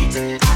One look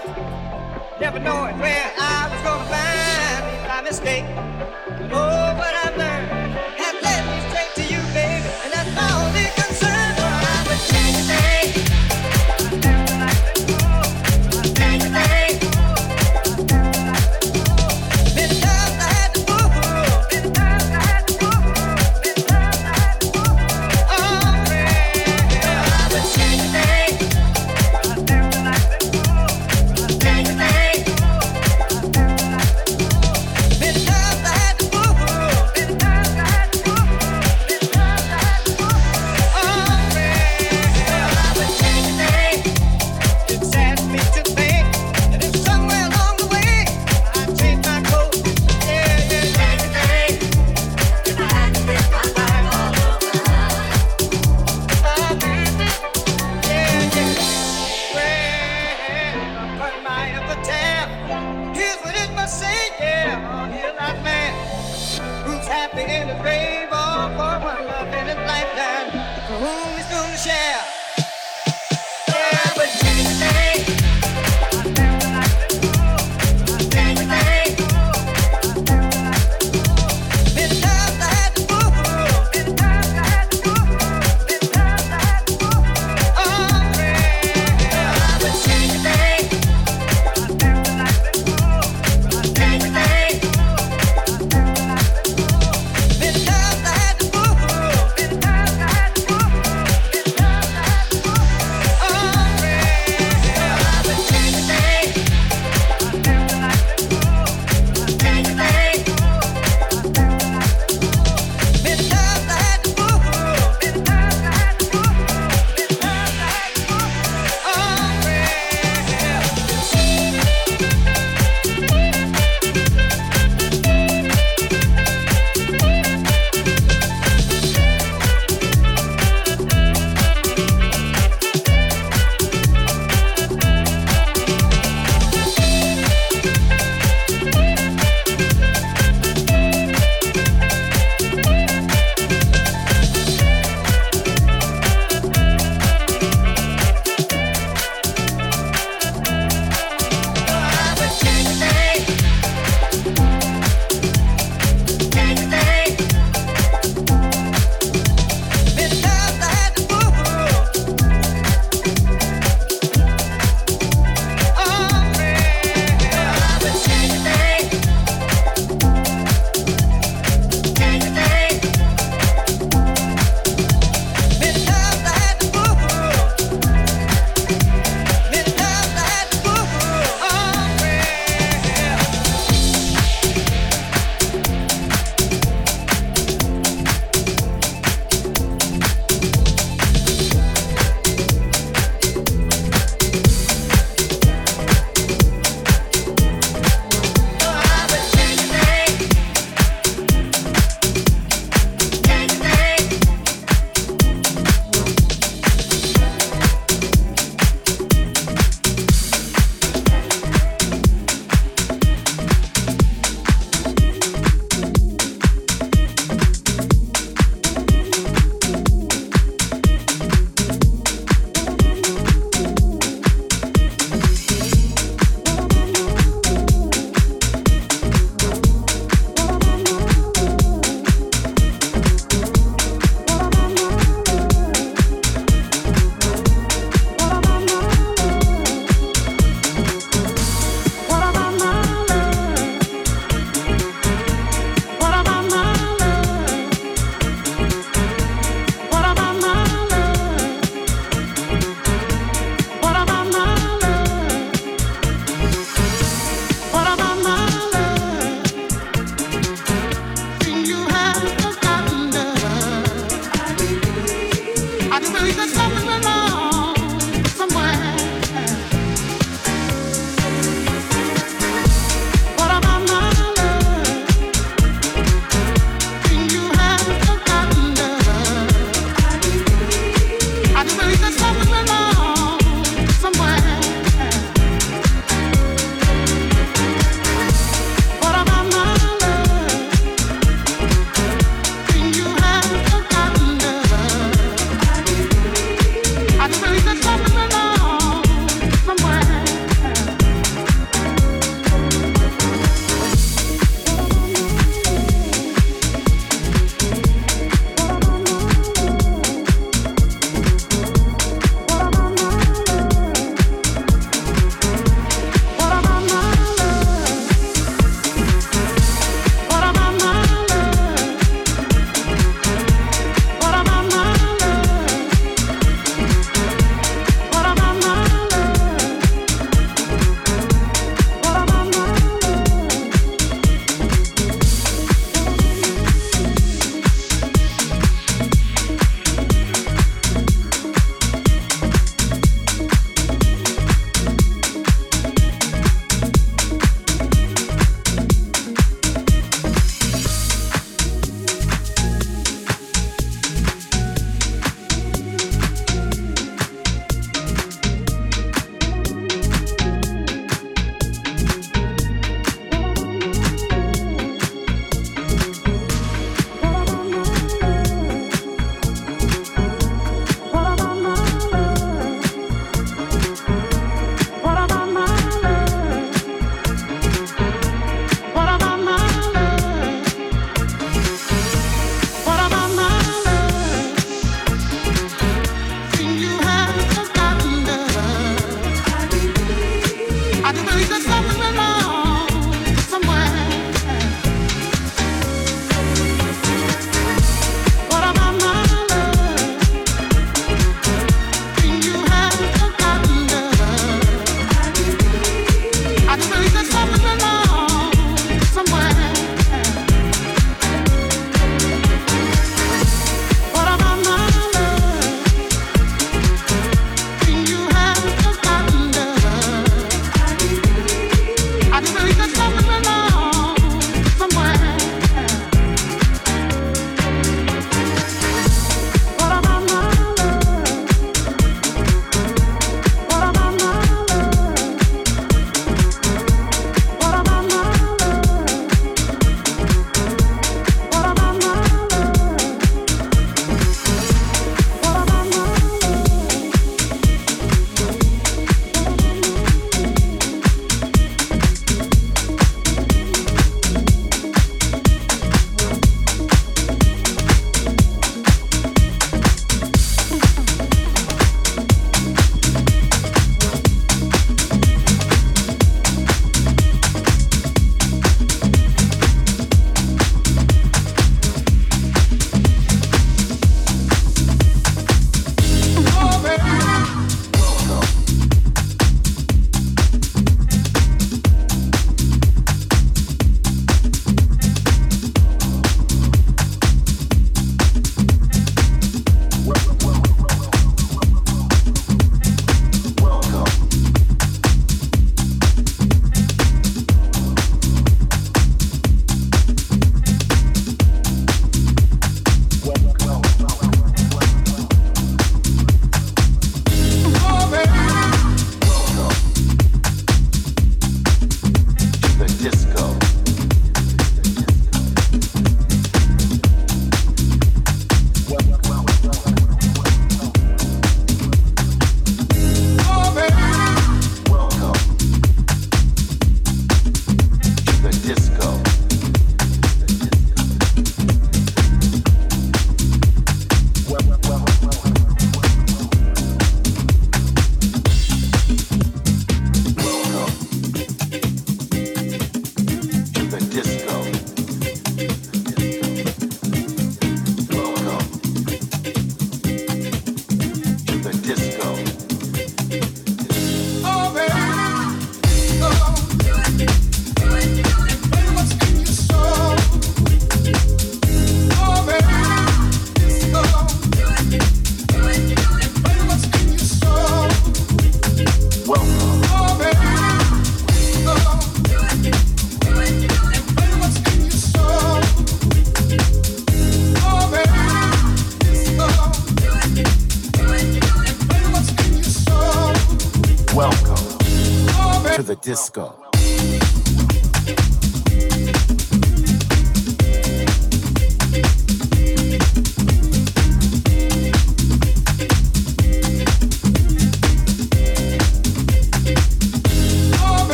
whom was gonna share. Yeah, but Jenny,